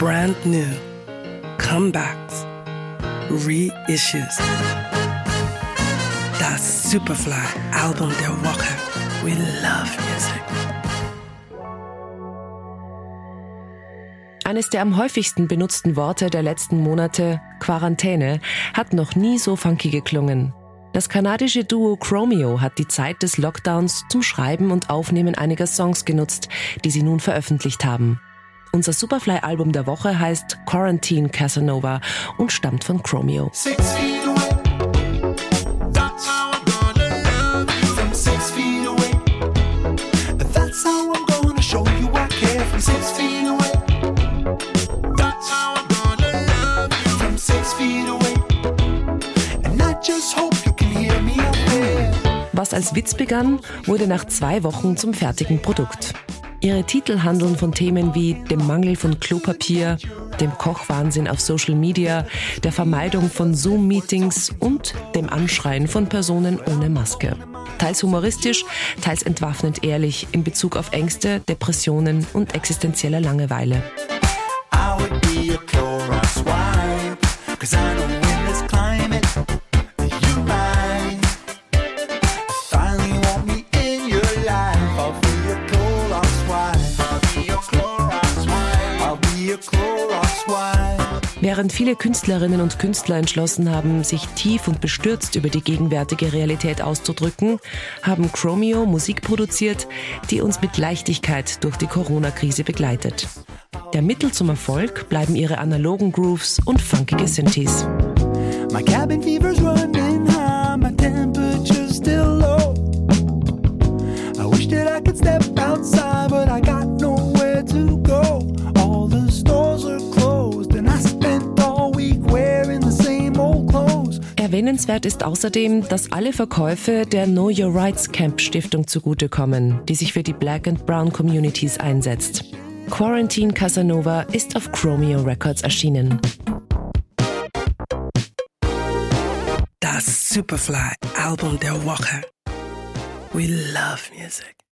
brand new, comebacks, reissues. Das Superfly-Album der Woche. We love music. Eines der am häufigsten benutzten Worte der letzten Monate, Quarantäne, hat noch nie so funky geklungen. Das kanadische Duo Chromeo hat die Zeit des Lockdowns zum Schreiben und Aufnehmen einiger Songs genutzt, die sie nun veröffentlicht haben. Unser Superfly-Album der Woche heißt Quarantine Casanova und stammt von Chromeo. Was als Witz begann, wurde nach zwei Wochen zum fertigen Produkt. Ihre Titel handeln von Themen wie dem Mangel von Klopapier, dem Kochwahnsinn auf Social Media, der Vermeidung von Zoom-Meetings und dem Anschreien von Personen ohne Maske. Teils humoristisch, teils entwaffnend ehrlich in Bezug auf Ängste, Depressionen und existenzielle Langeweile. Während viele Künstlerinnen und Künstler entschlossen haben, sich tief und bestürzt über die gegenwärtige Realität auszudrücken, haben Chromeo Musik produziert, die uns mit Leichtigkeit durch die Corona-Krise begleitet. Der Mittel zum Erfolg bleiben ihre analogen Grooves und funkige Synthes. My cabin fever's running Erwähnenswert ist außerdem, dass alle Verkäufe der Know Your Rights Camp Stiftung zugutekommen, die sich für die Black and Brown Communities einsetzt. Quarantine Casanova ist auf Chromeo Records erschienen. Das Superfly Album der Woche. We love music.